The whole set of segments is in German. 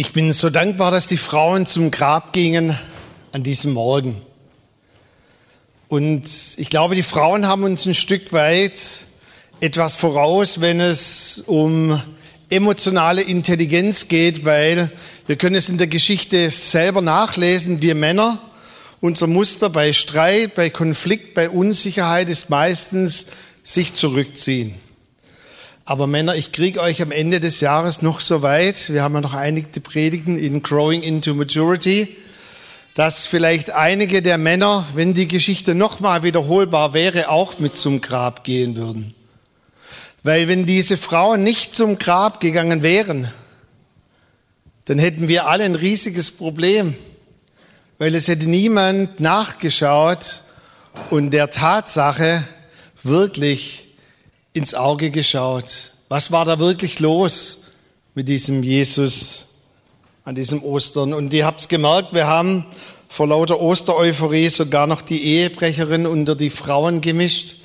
Ich bin so dankbar, dass die Frauen zum Grab gingen an diesem Morgen. Und ich glaube, die Frauen haben uns ein Stück weit etwas voraus, wenn es um emotionale Intelligenz geht, weil wir können es in der Geschichte selber nachlesen. Wir Männer, unser Muster bei Streit, bei Konflikt, bei Unsicherheit ist meistens sich zurückziehen. Aber Männer, ich kriege euch am Ende des Jahres noch so weit, wir haben ja noch einige Predigten in Growing into Maturity, dass vielleicht einige der Männer, wenn die Geschichte nochmal wiederholbar wäre, auch mit zum Grab gehen würden. Weil wenn diese Frauen nicht zum Grab gegangen wären, dann hätten wir alle ein riesiges Problem, weil es hätte niemand nachgeschaut und der Tatsache wirklich ins Auge geschaut. Was war da wirklich los mit diesem Jesus an diesem Ostern? Und ihr habt es gemerkt, wir haben vor lauter Ostereuphorie sogar noch die Ehebrecherin unter die Frauen gemischt.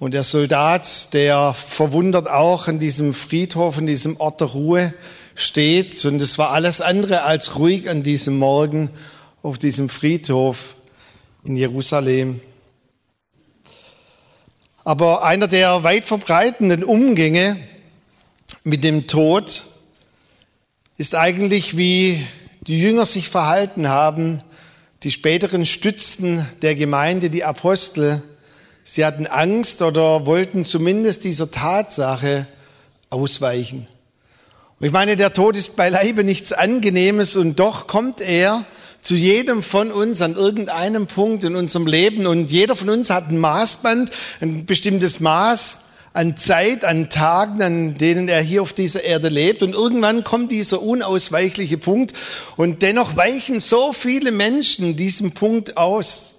Und der Soldat, der verwundert auch an diesem Friedhof, an diesem Ort der Ruhe steht. Und es war alles andere als ruhig an diesem Morgen auf diesem Friedhof in Jerusalem. Aber einer der weit verbreitenden Umgänge mit dem Tod ist eigentlich, wie die Jünger sich verhalten haben, die späteren Stützen der Gemeinde, die Apostel. Sie hatten Angst oder wollten zumindest dieser Tatsache ausweichen. Und ich meine, der Tod ist beileibe nichts Angenehmes und doch kommt er zu jedem von uns an irgendeinem Punkt in unserem Leben und jeder von uns hat ein Maßband, ein bestimmtes Maß an Zeit, an Tagen, an denen er hier auf dieser Erde lebt. Und irgendwann kommt dieser unausweichliche Punkt und dennoch weichen so viele Menschen diesem Punkt aus.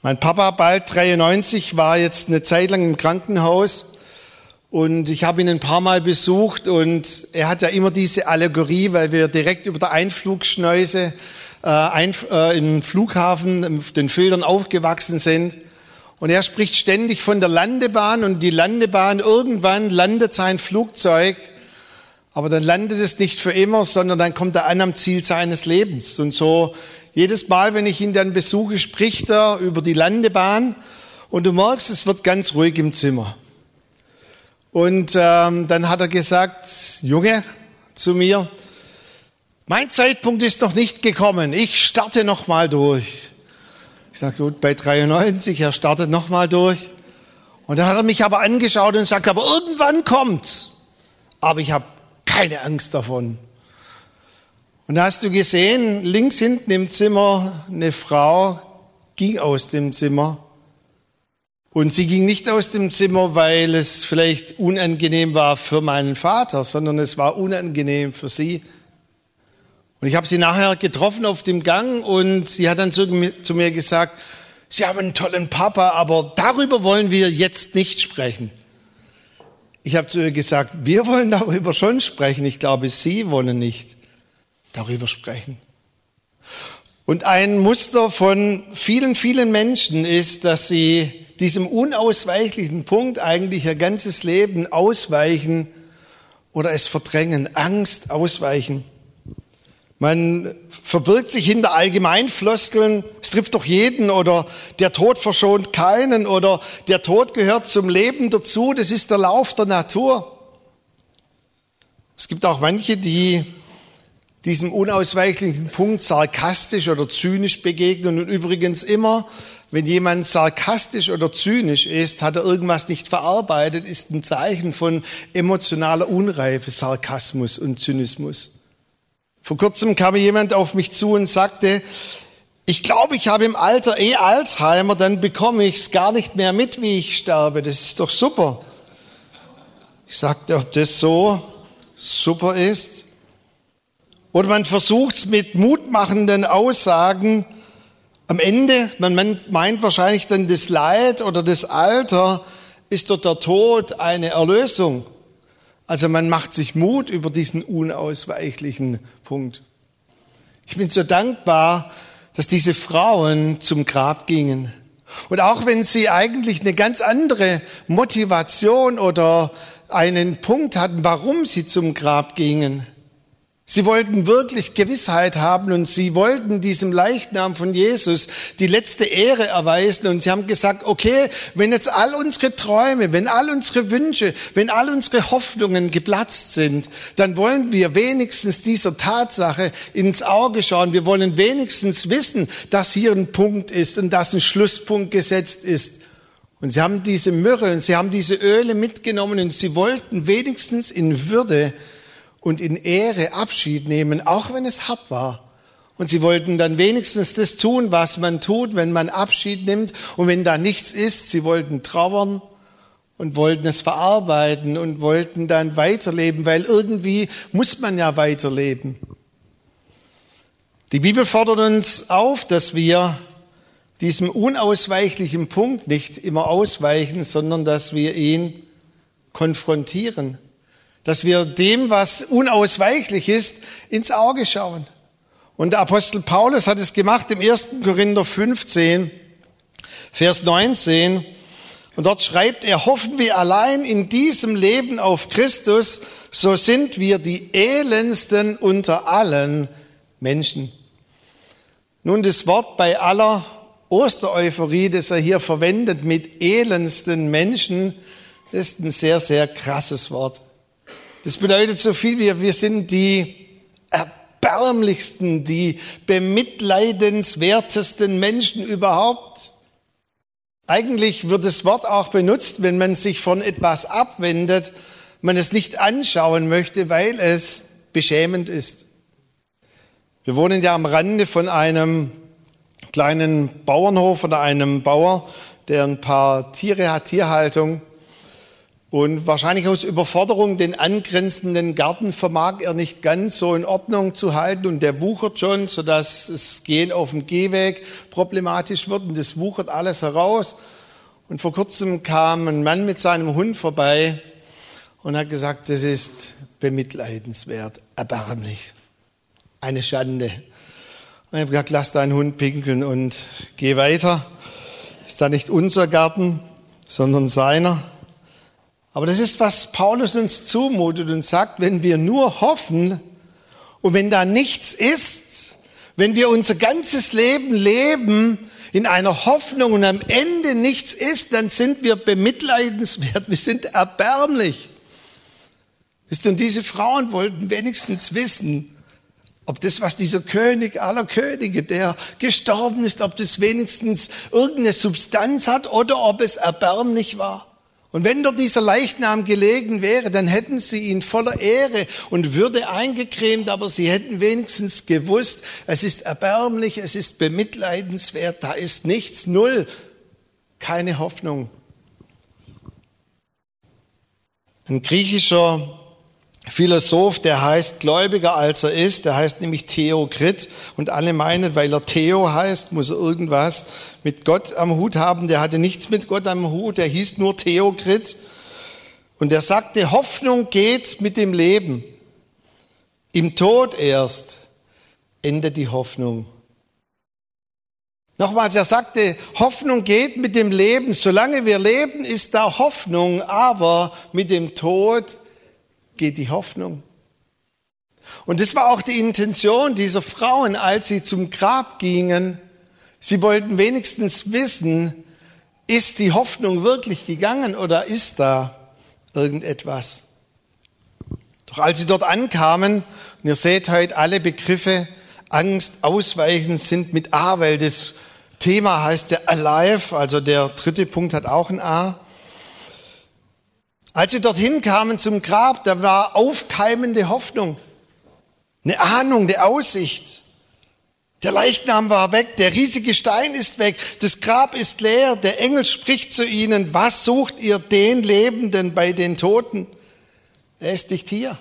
Mein Papa, bald 93, war jetzt eine Zeit lang im Krankenhaus und ich habe ihn ein paar Mal besucht und er hat ja immer diese Allegorie, weil wir direkt über der Einflugschneuse äh, ein, äh, im Flughafen, den Filtern aufgewachsen sind. Und er spricht ständig von der Landebahn und die Landebahn, irgendwann landet sein Flugzeug, aber dann landet es nicht für immer, sondern dann kommt er an am Ziel seines Lebens. Und so jedes Mal, wenn ich ihn dann besuche, spricht er über die Landebahn und du merkst, es wird ganz ruhig im Zimmer. Und ähm, dann hat er gesagt, Junge, zu mir, mein Zeitpunkt ist noch nicht gekommen. Ich starte noch mal durch. Ich sage, gut, bei 93, er startet noch mal durch. Und dann hat er mich aber angeschaut und sagt, aber irgendwann kommt's. Aber ich habe keine Angst davon. Und da hast du gesehen, links hinten im Zimmer, eine Frau ging aus dem Zimmer und sie ging nicht aus dem Zimmer, weil es vielleicht unangenehm war für meinen Vater, sondern es war unangenehm für sie. Und ich habe sie nachher getroffen auf dem Gang und sie hat dann zu mir gesagt, Sie haben einen tollen Papa, aber darüber wollen wir jetzt nicht sprechen. Ich habe zu ihr gesagt, wir wollen darüber schon sprechen. Ich glaube, Sie wollen nicht darüber sprechen. Und ein Muster von vielen, vielen Menschen ist, dass sie diesem unausweichlichen Punkt eigentlich ihr ganzes Leben ausweichen oder es verdrängen, Angst ausweichen. Man verbirgt sich hinter Allgemeinfloskeln, es trifft doch jeden oder der Tod verschont keinen oder der Tod gehört zum Leben dazu, das ist der Lauf der Natur. Es gibt auch manche, die diesem unausweichlichen Punkt sarkastisch oder zynisch begegnen und übrigens immer wenn jemand sarkastisch oder zynisch ist, hat er irgendwas nicht verarbeitet, ist ein Zeichen von emotionaler Unreife, Sarkasmus und Zynismus. Vor kurzem kam jemand auf mich zu und sagte, ich glaube, ich habe im Alter eh Alzheimer, dann bekomme ich es gar nicht mehr mit, wie ich sterbe. Das ist doch super. Ich sagte, ob das so super ist. Oder man versucht es mit mutmachenden Aussagen, am Ende, man meint wahrscheinlich dann das Leid oder das Alter, ist dort der Tod eine Erlösung. Also man macht sich Mut über diesen unausweichlichen Punkt. Ich bin so dankbar, dass diese Frauen zum Grab gingen. Und auch wenn sie eigentlich eine ganz andere Motivation oder einen Punkt hatten, warum sie zum Grab gingen, Sie wollten wirklich Gewissheit haben und sie wollten diesem Leichnam von Jesus die letzte Ehre erweisen und sie haben gesagt, okay, wenn jetzt all unsere Träume, wenn all unsere Wünsche, wenn all unsere Hoffnungen geplatzt sind, dann wollen wir wenigstens dieser Tatsache ins Auge schauen. Wir wollen wenigstens wissen, dass hier ein Punkt ist und dass ein Schlusspunkt gesetzt ist. Und sie haben diese Myrrhe und sie haben diese Öle mitgenommen und sie wollten wenigstens in Würde und in Ehre Abschied nehmen, auch wenn es hart war. Und sie wollten dann wenigstens das tun, was man tut, wenn man Abschied nimmt. Und wenn da nichts ist, sie wollten trauern und wollten es verarbeiten und wollten dann weiterleben, weil irgendwie muss man ja weiterleben. Die Bibel fordert uns auf, dass wir diesem unausweichlichen Punkt nicht immer ausweichen, sondern dass wir ihn konfrontieren dass wir dem, was unausweichlich ist, ins Auge schauen. Und der Apostel Paulus hat es gemacht im 1. Korinther 15, Vers 19. Und dort schreibt er, hoffen wir allein in diesem Leben auf Christus, so sind wir die elendsten unter allen Menschen. Nun, das Wort bei aller Ostereuphorie, das er hier verwendet mit elendsten Menschen, ist ein sehr, sehr krasses Wort. Das bedeutet so viel wie, wir sind die erbärmlichsten, die bemitleidenswertesten Menschen überhaupt. Eigentlich wird das Wort auch benutzt, wenn man sich von etwas abwendet, man es nicht anschauen möchte, weil es beschämend ist. Wir wohnen ja am Rande von einem kleinen Bauernhof oder einem Bauer, der ein paar Tiere hat, Tierhaltung. Und wahrscheinlich aus Überforderung den angrenzenden Garten vermag er nicht ganz so in Ordnung zu halten und der wuchert schon, sodass das Gehen auf dem Gehweg problematisch wird und das wuchert alles heraus. Und vor kurzem kam ein Mann mit seinem Hund vorbei und hat gesagt, das ist bemitleidenswert, erbärmlich, eine Schande. Und ich habe gesagt, lass deinen Hund pinkeln und geh weiter. Ist da nicht unser Garten, sondern seiner? Aber das ist, was Paulus uns zumutet und sagt, wenn wir nur hoffen und wenn da nichts ist, wenn wir unser ganzes Leben leben in einer Hoffnung und am Ende nichts ist, dann sind wir bemitleidenswert, wir sind erbärmlich. Wisst ihr, und diese Frauen wollten wenigstens wissen, ob das, was dieser König aller Könige, der gestorben ist, ob das wenigstens irgendeine Substanz hat oder ob es erbärmlich war. Und wenn dort dieser Leichnam gelegen wäre, dann hätten sie ihn voller Ehre und Würde eingecremt, aber sie hätten wenigstens gewusst, es ist erbärmlich, es ist bemitleidenswert, da ist nichts, null, keine Hoffnung. Ein griechischer Philosoph, der heißt gläubiger als er ist, der heißt nämlich Theokrit und alle meinen, weil er Theo heißt, muss er irgendwas mit Gott am Hut haben. Der hatte nichts mit Gott am Hut, der hieß nur Theokrit und er sagte, Hoffnung geht mit dem Leben. Im Tod erst endet die Hoffnung. Nochmals, er sagte, Hoffnung geht mit dem Leben. Solange wir leben, ist da Hoffnung, aber mit dem Tod geht die Hoffnung. Und das war auch die Intention dieser Frauen, als sie zum Grab gingen. Sie wollten wenigstens wissen, ist die Hoffnung wirklich gegangen oder ist da irgendetwas? Doch als sie dort ankamen, und ihr seht heute alle Begriffe, Angst, Ausweichen sind mit A, weil das Thema heißt ja Alive, also der dritte Punkt hat auch ein A. Als sie dorthin kamen zum Grab, da war aufkeimende Hoffnung, eine Ahnung, eine Aussicht. Der Leichnam war weg, der riesige Stein ist weg, das Grab ist leer, der Engel spricht zu ihnen, was sucht ihr den Lebenden bei den Toten? Er ist nicht hier,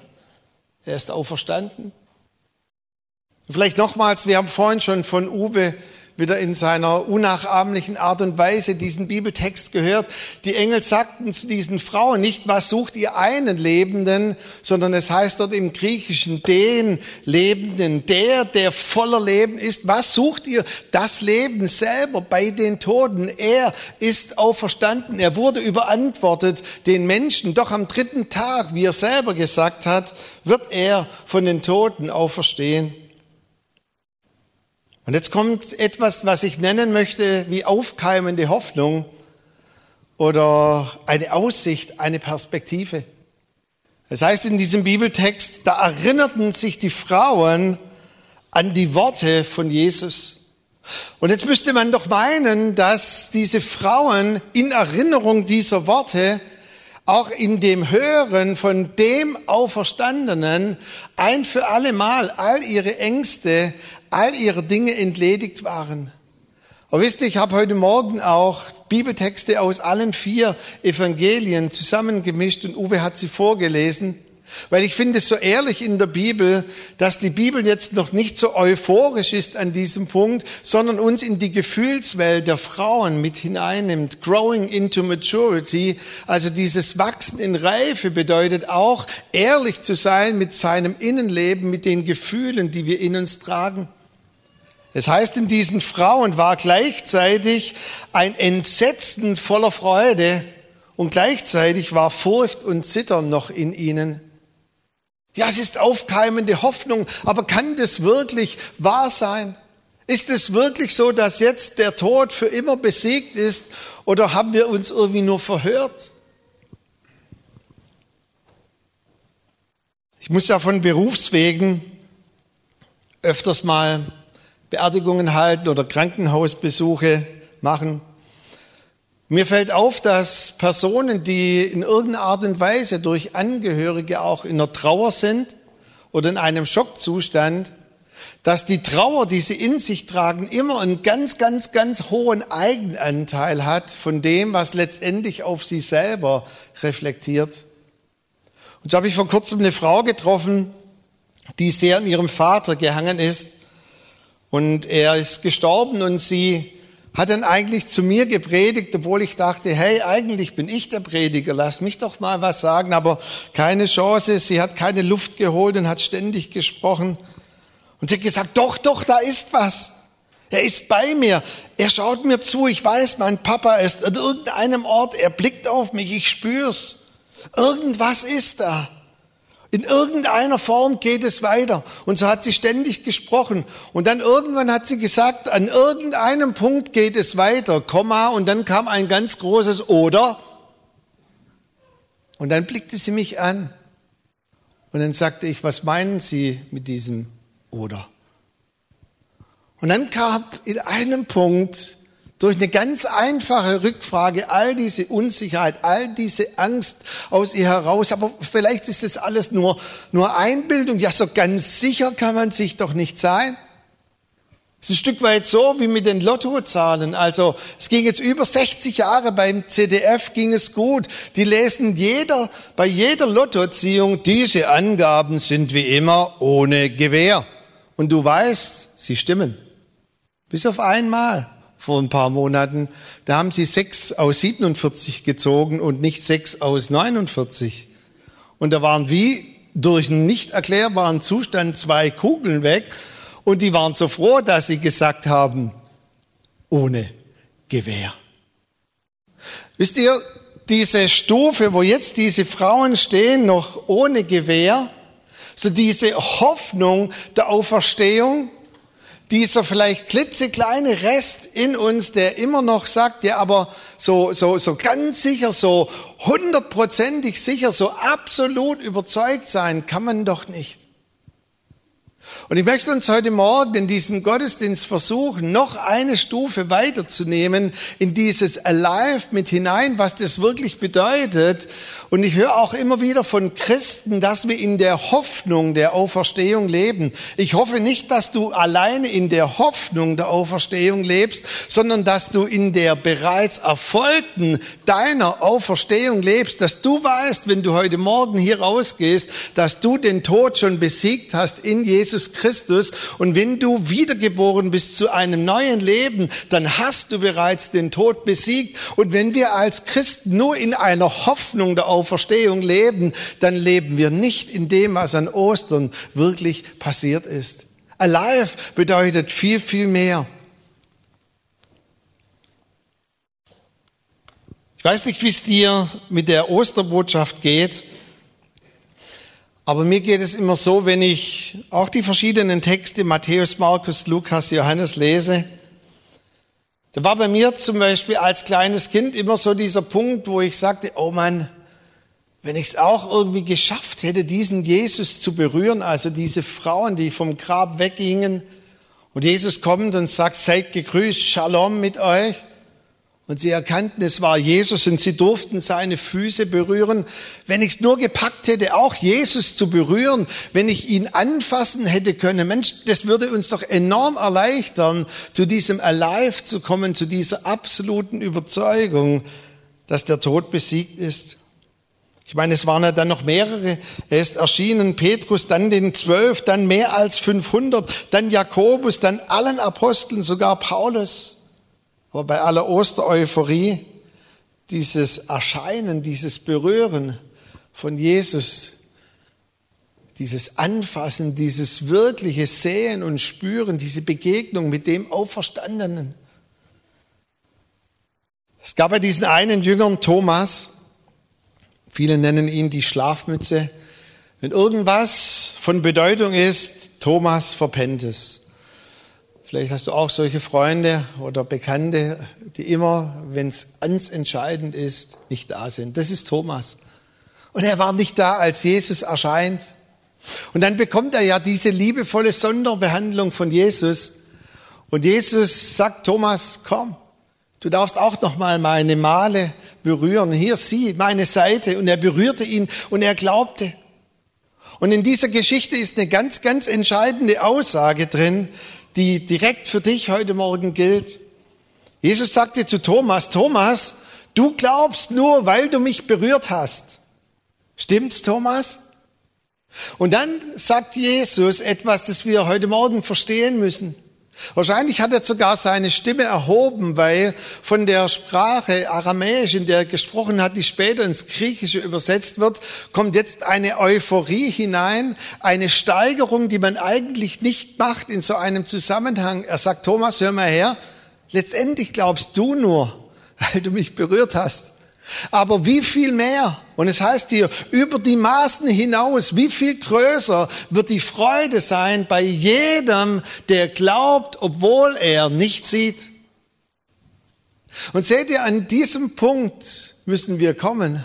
er ist auferstanden. Vielleicht nochmals, wir haben vorhin schon von Uwe wieder in seiner unnachahmlichen Art und Weise diesen Bibeltext gehört. Die Engel sagten zu diesen Frauen nicht, was sucht ihr einen Lebenden, sondern es heißt dort im Griechischen den Lebenden, der, der voller Leben ist. Was sucht ihr? Das Leben selber bei den Toten. Er ist auferstanden. Er wurde überantwortet den Menschen. Doch am dritten Tag, wie er selber gesagt hat, wird er von den Toten auferstehen. Und jetzt kommt etwas, was ich nennen möchte wie aufkeimende Hoffnung oder eine Aussicht, eine Perspektive. Das heißt in diesem Bibeltext, da erinnerten sich die Frauen an die Worte von Jesus. Und jetzt müsste man doch meinen, dass diese Frauen in Erinnerung dieser Worte auch in dem Hören von dem Auferstandenen ein für alle Mal all ihre Ängste, all ihre Dinge entledigt waren. Aber wisst ihr, ich habe heute Morgen auch Bibeltexte aus allen vier Evangelien zusammengemischt und Uwe hat sie vorgelesen. Weil ich finde es so ehrlich in der Bibel, dass die Bibel jetzt noch nicht so euphorisch ist an diesem Punkt, sondern uns in die Gefühlswelt der Frauen mit hineinnimmt. Growing into maturity, also dieses Wachsen in Reife bedeutet auch, ehrlich zu sein mit seinem Innenleben, mit den Gefühlen, die wir in uns tragen. Es heißt, in diesen Frauen war gleichzeitig ein Entsetzen voller Freude und gleichzeitig war Furcht und Zittern noch in ihnen. Ja, es ist aufkeimende Hoffnung, aber kann das wirklich wahr sein? Ist es wirklich so, dass jetzt der Tod für immer besiegt ist oder haben wir uns irgendwie nur verhört? Ich muss ja von Berufswegen öfters mal Beerdigungen halten oder Krankenhausbesuche machen. Mir fällt auf, dass Personen, die in irgendeiner Art und Weise durch Angehörige auch in der Trauer sind oder in einem Schockzustand, dass die Trauer, die sie in sich tragen, immer einen ganz, ganz, ganz hohen Eigenanteil hat von dem, was letztendlich auf sie selber reflektiert. Und so habe ich vor kurzem eine Frau getroffen, die sehr an ihrem Vater gehangen ist. Und er ist gestorben und sie hat dann eigentlich zu mir gepredigt, obwohl ich dachte, hey, eigentlich bin ich der Prediger, lass mich doch mal was sagen, aber keine Chance, sie hat keine Luft geholt und hat ständig gesprochen. Und sie hat gesagt, doch, doch, da ist was. Er ist bei mir. Er schaut mir zu. Ich weiß, mein Papa ist an irgendeinem Ort. Er blickt auf mich. Ich spür's. Irgendwas ist da. In irgendeiner Form geht es weiter. Und so hat sie ständig gesprochen. Und dann irgendwann hat sie gesagt, an irgendeinem Punkt geht es weiter, Komma, und dann kam ein ganz großes Oder. Und dann blickte sie mich an. Und dann sagte ich, was meinen Sie mit diesem Oder? Und dann kam in einem Punkt durch eine ganz einfache Rückfrage all diese Unsicherheit, all diese Angst aus ihr heraus. Aber vielleicht ist das alles nur, nur Einbildung. Ja, so ganz sicher kann man sich doch nicht sein. Es ist ein Stück weit so wie mit den Lottozahlen. Also es ging jetzt über 60 Jahre beim CDF ging es gut. Die lesen jeder, bei jeder Lottoziehung, diese Angaben sind wie immer ohne Gewähr. Und du weißt, sie stimmen. Bis auf einmal vor ein paar Monaten, da haben sie sechs aus 47 gezogen und nicht sechs aus 49. Und da waren wie durch einen nicht erklärbaren Zustand zwei Kugeln weg und die waren so froh, dass sie gesagt haben, ohne Gewehr. Wisst ihr, diese Stufe, wo jetzt diese Frauen stehen, noch ohne Gewehr, so diese Hoffnung der Auferstehung, dieser vielleicht klitzekleine Rest in uns, der immer noch sagt, ja, aber so, so, so ganz sicher, so hundertprozentig sicher, so absolut überzeugt sein kann man doch nicht. Und ich möchte uns heute Morgen in diesem Gottesdienst versuchen, noch eine Stufe weiterzunehmen in dieses Alive mit hinein, was das wirklich bedeutet. Und ich höre auch immer wieder von Christen, dass wir in der Hoffnung der Auferstehung leben. Ich hoffe nicht, dass du alleine in der Hoffnung der Auferstehung lebst, sondern dass du in der bereits erfolgten deiner Auferstehung lebst, dass du weißt, wenn du heute Morgen hier rausgehst, dass du den Tod schon besiegt hast in Jesus Christus. Und wenn du wiedergeboren bist zu einem neuen Leben, dann hast du bereits den Tod besiegt. Und wenn wir als Christen nur in einer Hoffnung der Auferstehung leben, dann leben wir nicht in dem, was an Ostern wirklich passiert ist. Alive bedeutet viel, viel mehr. Ich weiß nicht, wie es dir mit der Osterbotschaft geht, aber mir geht es immer so, wenn ich auch die verschiedenen Texte Matthäus, Markus, Lukas, Johannes lese. Da war bei mir zum Beispiel als kleines Kind immer so dieser Punkt, wo ich sagte, oh Mann, wenn ich es auch irgendwie geschafft hätte, diesen Jesus zu berühren, also diese Frauen, die vom Grab weggingen, und Jesus kommt und sagt, seid gegrüßt, Shalom mit euch. Und sie erkannten, es war Jesus und sie durften seine Füße berühren. Wenn ich es nur gepackt hätte, auch Jesus zu berühren, wenn ich ihn anfassen hätte können, Mensch, das würde uns doch enorm erleichtern, zu diesem Alive zu kommen, zu dieser absoluten Überzeugung, dass der Tod besiegt ist. Ich meine, es waren ja dann noch mehrere. Er ist erschienen, Petrus, dann den Zwölf, dann mehr als 500, dann Jakobus, dann allen Aposteln, sogar Paulus. Aber bei aller Ostereuphorie, dieses Erscheinen, dieses Berühren von Jesus, dieses Anfassen, dieses wirkliche Sehen und Spüren, diese Begegnung mit dem Auferstandenen. Es gab bei diesen einen Jüngern Thomas, viele nennen ihn die Schlafmütze. Wenn irgendwas von Bedeutung ist, Thomas verpennt es. Vielleicht hast du auch solche Freunde oder Bekannte, die immer, wenn es ganz entscheidend ist, nicht da sind. Das ist Thomas. Und er war nicht da, als Jesus erscheint. Und dann bekommt er ja diese liebevolle Sonderbehandlung von Jesus. Und Jesus sagt, Thomas, komm, du darfst auch noch mal meine Male berühren. Hier sieh meine Seite. Und er berührte ihn und er glaubte. Und in dieser Geschichte ist eine ganz, ganz entscheidende Aussage drin, die direkt für dich heute Morgen gilt. Jesus sagte zu Thomas, Thomas, du glaubst nur, weil du mich berührt hast. Stimmt's, Thomas? Und dann sagt Jesus etwas, das wir heute Morgen verstehen müssen. Wahrscheinlich hat er sogar seine Stimme erhoben, weil von der Sprache Aramäisch, in der er gesprochen hat, die später ins Griechische übersetzt wird, kommt jetzt eine Euphorie hinein, eine Steigerung, die man eigentlich nicht macht in so einem Zusammenhang. Er sagt, Thomas, hör mal her, letztendlich glaubst du nur, weil du mich berührt hast. Aber wie viel mehr? Und es heißt hier, über die Maßen hinaus, wie viel größer wird die Freude sein bei jedem, der glaubt, obwohl er nicht sieht. Und seht ihr, an diesem Punkt müssen wir kommen,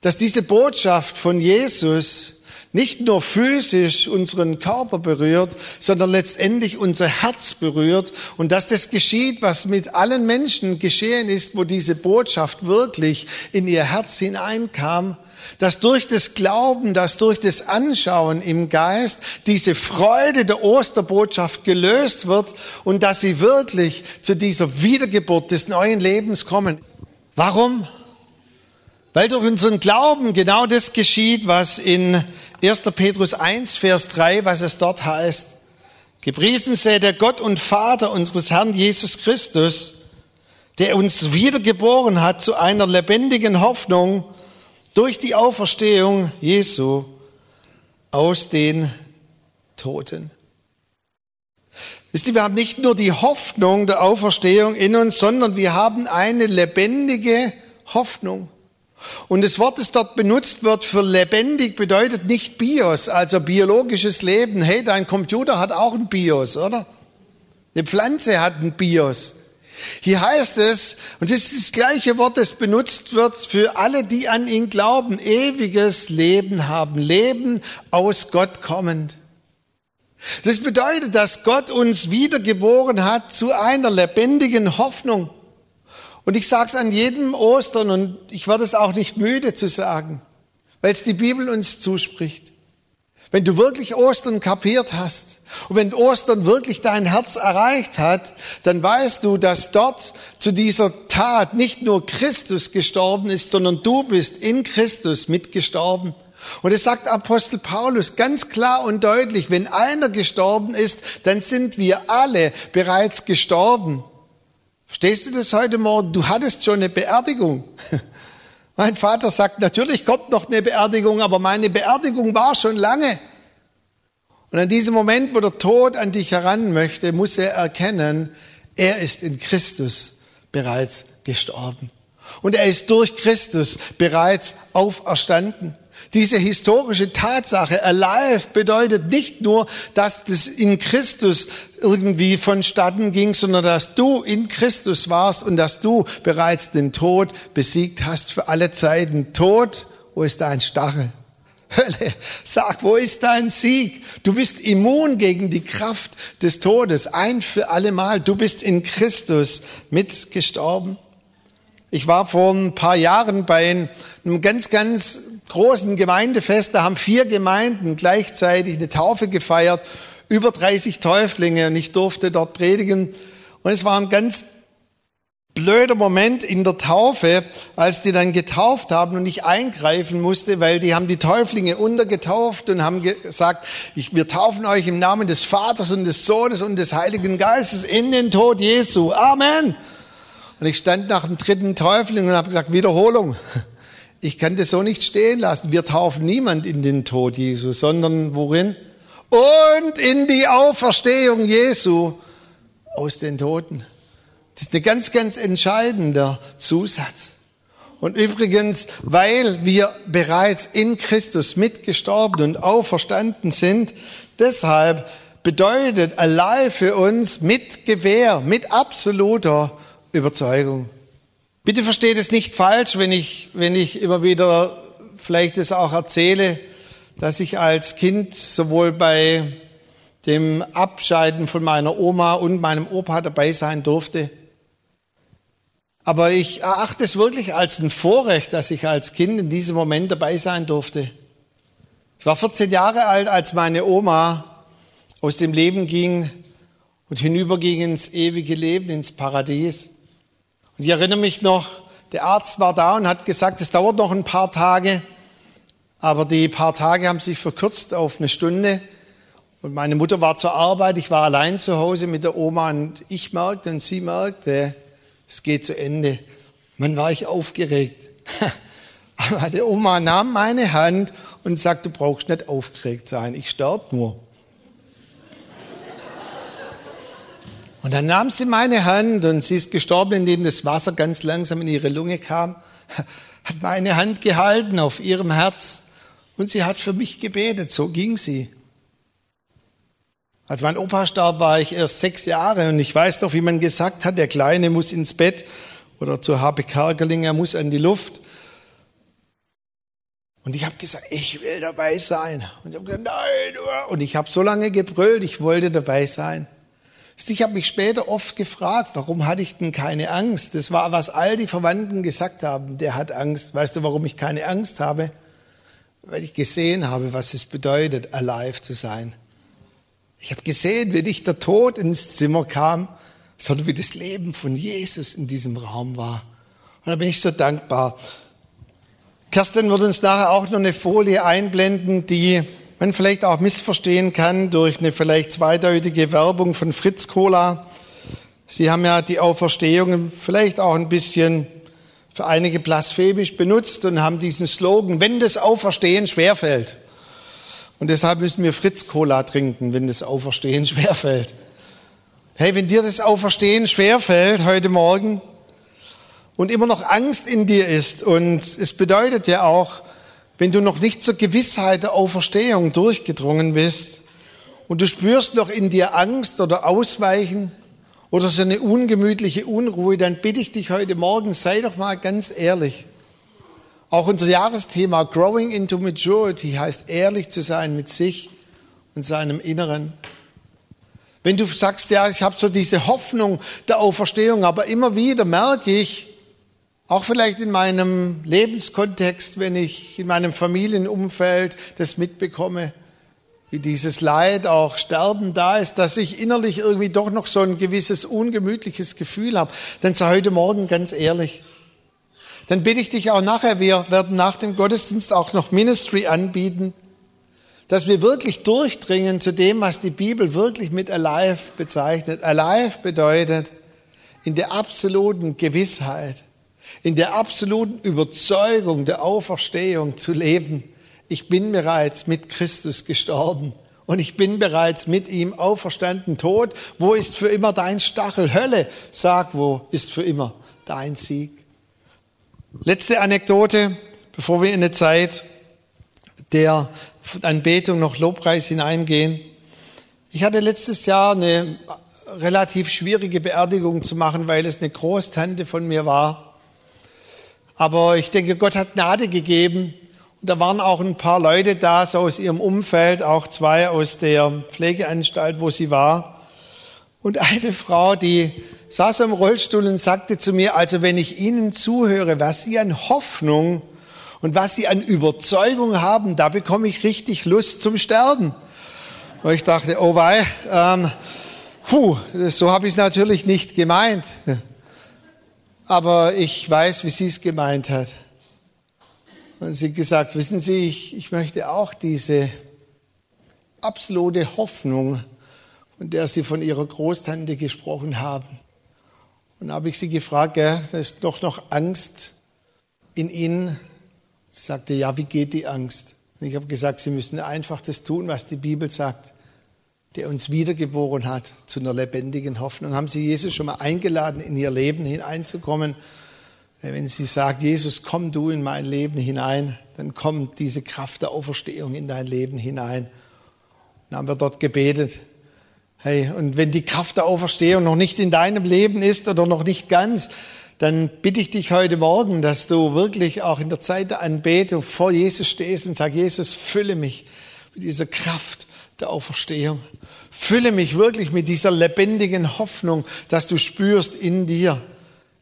dass diese Botschaft von Jesus nicht nur physisch unseren Körper berührt, sondern letztendlich unser Herz berührt und dass das geschieht, was mit allen Menschen geschehen ist, wo diese Botschaft wirklich in ihr Herz hineinkam, dass durch das Glauben, dass durch das Anschauen im Geist diese Freude der Osterbotschaft gelöst wird und dass sie wirklich zu dieser Wiedergeburt des neuen Lebens kommen. Warum? Weil durch unseren Glauben genau das geschieht, was in 1. Petrus 1, Vers 3, was es dort heißt. Gepriesen sei der Gott und Vater unseres Herrn Jesus Christus, der uns wiedergeboren hat zu einer lebendigen Hoffnung durch die Auferstehung Jesu aus den Toten. Wisst ihr, wir haben nicht nur die Hoffnung der Auferstehung in uns, sondern wir haben eine lebendige Hoffnung. Und das Wort, das dort benutzt wird für lebendig, bedeutet nicht Bios, also biologisches Leben. Hey, dein Computer hat auch ein Bios, oder? Eine Pflanze hat ein Bios. Hier heißt es, und das ist das gleiche Wort, das benutzt wird für alle, die an ihn glauben, ewiges Leben haben, Leben aus Gott kommend. Das bedeutet, dass Gott uns wiedergeboren hat zu einer lebendigen Hoffnung. Und ich sage es an jedem Ostern und ich werde es auch nicht müde zu sagen, weil es die Bibel uns zuspricht. Wenn du wirklich Ostern kapiert hast und wenn Ostern wirklich dein Herz erreicht hat, dann weißt du, dass dort zu dieser Tat nicht nur Christus gestorben ist, sondern du bist in Christus mitgestorben. Und es sagt Apostel Paulus ganz klar und deutlich, wenn einer gestorben ist, dann sind wir alle bereits gestorben. Verstehst du das heute Morgen? Du hattest schon eine Beerdigung. Mein Vater sagt, natürlich kommt noch eine Beerdigung, aber meine Beerdigung war schon lange. Und an diesem Moment, wo der Tod an dich heran möchte, muss er erkennen, er ist in Christus bereits gestorben. Und er ist durch Christus bereits auferstanden. Diese historische Tatsache, alive, bedeutet nicht nur, dass das in Christus irgendwie vonstatten ging, sondern dass du in Christus warst und dass du bereits den Tod besiegt hast für alle Zeiten. Tod, wo ist dein Stachel? Hölle, sag, wo ist dein Sieg? Du bist immun gegen die Kraft des Todes, ein für allemal. Du bist in Christus mitgestorben. Ich war vor ein paar Jahren bei einem ganz, ganz großen Gemeindefest. Da haben vier Gemeinden gleichzeitig eine Taufe gefeiert, über 30 Täuflinge und ich durfte dort predigen. Und es war ein ganz blöder Moment in der Taufe, als die dann getauft haben und ich eingreifen musste, weil die haben die Täuflinge untergetauft und haben gesagt, ich, wir taufen euch im Namen des Vaters und des Sohnes und des Heiligen Geistes in den Tod Jesu. Amen. Und ich stand nach dem dritten Täufling und habe gesagt, Wiederholung. Ich kann das so nicht stehen lassen. Wir taufen niemand in den Tod Jesu, sondern worin? Und in die Auferstehung Jesu aus den Toten. Das ist ein ganz, ganz entscheidender Zusatz. Und übrigens, weil wir bereits in Christus mitgestorben und auferstanden sind, deshalb bedeutet allein für uns mit Gewähr, mit absoluter Überzeugung. Bitte versteht es nicht falsch, wenn ich, wenn ich immer wieder vielleicht es auch erzähle, dass ich als Kind sowohl bei dem Abscheiden von meiner Oma und meinem Opa dabei sein durfte. Aber ich erachte es wirklich als ein Vorrecht, dass ich als Kind in diesem Moment dabei sein durfte. Ich war 14 Jahre alt, als meine Oma aus dem Leben ging und hinüberging ins ewige Leben, ins Paradies. Und ich erinnere mich noch, der Arzt war da und hat gesagt, es dauert noch ein paar Tage, aber die paar Tage haben sich verkürzt auf eine Stunde. Und meine Mutter war zur Arbeit, ich war allein zu Hause mit der Oma und ich merkte und sie merkte, es geht zu Ende. Man war ich aufgeregt. Aber meine Oma nahm meine Hand und sagte, du brauchst nicht aufgeregt sein, ich sterb nur. Und dann nahm sie meine Hand und sie ist gestorben, indem das Wasser ganz langsam in ihre Lunge kam, hat meine Hand gehalten auf ihrem Herz und sie hat für mich gebetet. So ging sie. Als mein Opa starb, war ich erst sechs Jahre und ich weiß doch, wie man gesagt hat, der Kleine muss ins Bett oder zu Habe Kerkeling, er muss an die Luft. Und ich habe gesagt, ich will dabei sein. Und ich habe gesagt, nein. Und ich habe so lange gebrüllt, ich wollte dabei sein. Ich habe mich später oft gefragt, warum hatte ich denn keine Angst? Das war, was all die Verwandten gesagt haben, der hat Angst. Weißt du, warum ich keine Angst habe? Weil ich gesehen habe, was es bedeutet, alive zu sein. Ich habe gesehen, wie nicht der Tod ins Zimmer kam, sondern wie das Leben von Jesus in diesem Raum war. Und da bin ich so dankbar. Kerstin wird uns nachher auch noch eine Folie einblenden, die man vielleicht auch missverstehen kann durch eine vielleicht zweideutige Werbung von Fritz Cola. Sie haben ja die Auferstehung vielleicht auch ein bisschen für einige blasphemisch benutzt und haben diesen Slogan, wenn das Auferstehen schwerfällt. Und deshalb müssen wir Fritz Cola trinken, wenn das Auferstehen schwerfällt. Hey, wenn dir das Auferstehen schwerfällt heute Morgen und immer noch Angst in dir ist und es bedeutet ja auch, wenn du noch nicht zur Gewissheit der Auferstehung durchgedrungen bist und du spürst noch in dir Angst oder Ausweichen oder so eine ungemütliche Unruhe, dann bitte ich dich heute Morgen, sei doch mal ganz ehrlich. Auch unser Jahresthema Growing into Maturity heißt ehrlich zu sein mit sich und seinem Inneren. Wenn du sagst, ja, ich habe so diese Hoffnung der Auferstehung, aber immer wieder merke ich, auch vielleicht in meinem Lebenskontext, wenn ich in meinem Familienumfeld das mitbekomme, wie dieses Leid, auch Sterben da ist, dass ich innerlich irgendwie doch noch so ein gewisses ungemütliches Gefühl habe, dann sei heute Morgen ganz ehrlich. dann bitte ich dich auch nachher, wir werden nach dem Gottesdienst auch noch Ministry anbieten, dass wir wirklich durchdringen zu dem, was die Bibel wirklich mit Alive bezeichnet. Alive bedeutet in der absoluten Gewissheit, in der absoluten Überzeugung der Auferstehung zu leben. Ich bin bereits mit Christus gestorben und ich bin bereits mit ihm auferstanden. Tod, wo ist für immer dein Stachel? Hölle, sag, wo ist für immer dein Sieg? Letzte Anekdote, bevor wir in eine Zeit der Anbetung noch Lobpreis hineingehen. Ich hatte letztes Jahr eine relativ schwierige Beerdigung zu machen, weil es eine Großtante von mir war. Aber ich denke, Gott hat Gnade gegeben. Und da waren auch ein paar Leute da, so aus ihrem Umfeld, auch zwei aus der Pflegeanstalt, wo sie war. Und eine Frau, die saß im Rollstuhl und sagte zu mir, also wenn ich Ihnen zuhöre, was Sie an Hoffnung und was Sie an Überzeugung haben, da bekomme ich richtig Lust zum Sterben. Und ich dachte, oh wei, ähm, puh, so habe ich es natürlich nicht gemeint. Aber ich weiß, wie sie es gemeint hat. Und sie gesagt, wissen Sie, ich, ich möchte auch diese absolute Hoffnung, von der Sie von Ihrer Großtante gesprochen haben. Und habe ich sie gefragt, ja, da ist doch noch Angst in Ihnen. Sie sagte, ja, wie geht die Angst? Und ich habe gesagt, Sie müssen einfach das tun, was die Bibel sagt, der uns wiedergeboren hat zu einer lebendigen Hoffnung. Haben Sie Jesus schon mal eingeladen, in Ihr Leben hineinzukommen? Wenn sie sagt, Jesus, komm du in mein Leben hinein, dann kommt diese Kraft der Auferstehung in dein Leben hinein. Dann haben wir dort gebetet. Hey, und wenn die Kraft der Auferstehung noch nicht in deinem Leben ist oder noch nicht ganz, dann bitte ich dich heute Morgen, dass du wirklich auch in der Zeit der Anbetung vor Jesus stehst und sag, Jesus, fülle mich mit dieser Kraft der Auferstehung. Fülle mich wirklich mit dieser lebendigen Hoffnung, dass du spürst in dir,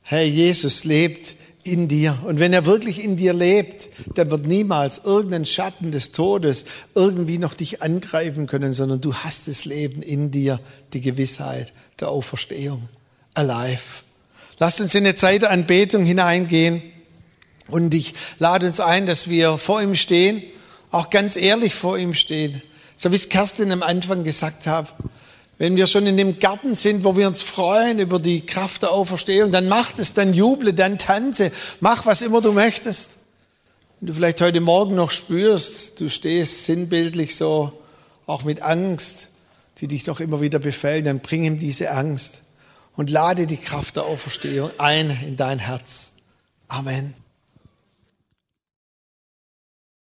hey, Jesus lebt in dir. Und wenn er wirklich in dir lebt, dann wird niemals irgendein Schatten des Todes irgendwie noch dich angreifen können, sondern du hast das Leben in dir, die Gewissheit der Auferstehung. Alive. Lasst uns in eine Zeit der Anbetung hineingehen. Und ich lade uns ein, dass wir vor ihm stehen, auch ganz ehrlich vor ihm stehen. So wie es Kerstin am Anfang gesagt hat. Wenn wir schon in dem Garten sind, wo wir uns freuen über die Kraft der Auferstehung, dann mach es, dann juble, dann tanze, mach was immer du möchtest. Wenn du vielleicht heute Morgen noch spürst, du stehst sinnbildlich so auch mit Angst, die dich doch immer wieder befällt, dann bring ihm diese Angst und lade die Kraft der Auferstehung ein in dein Herz. Amen.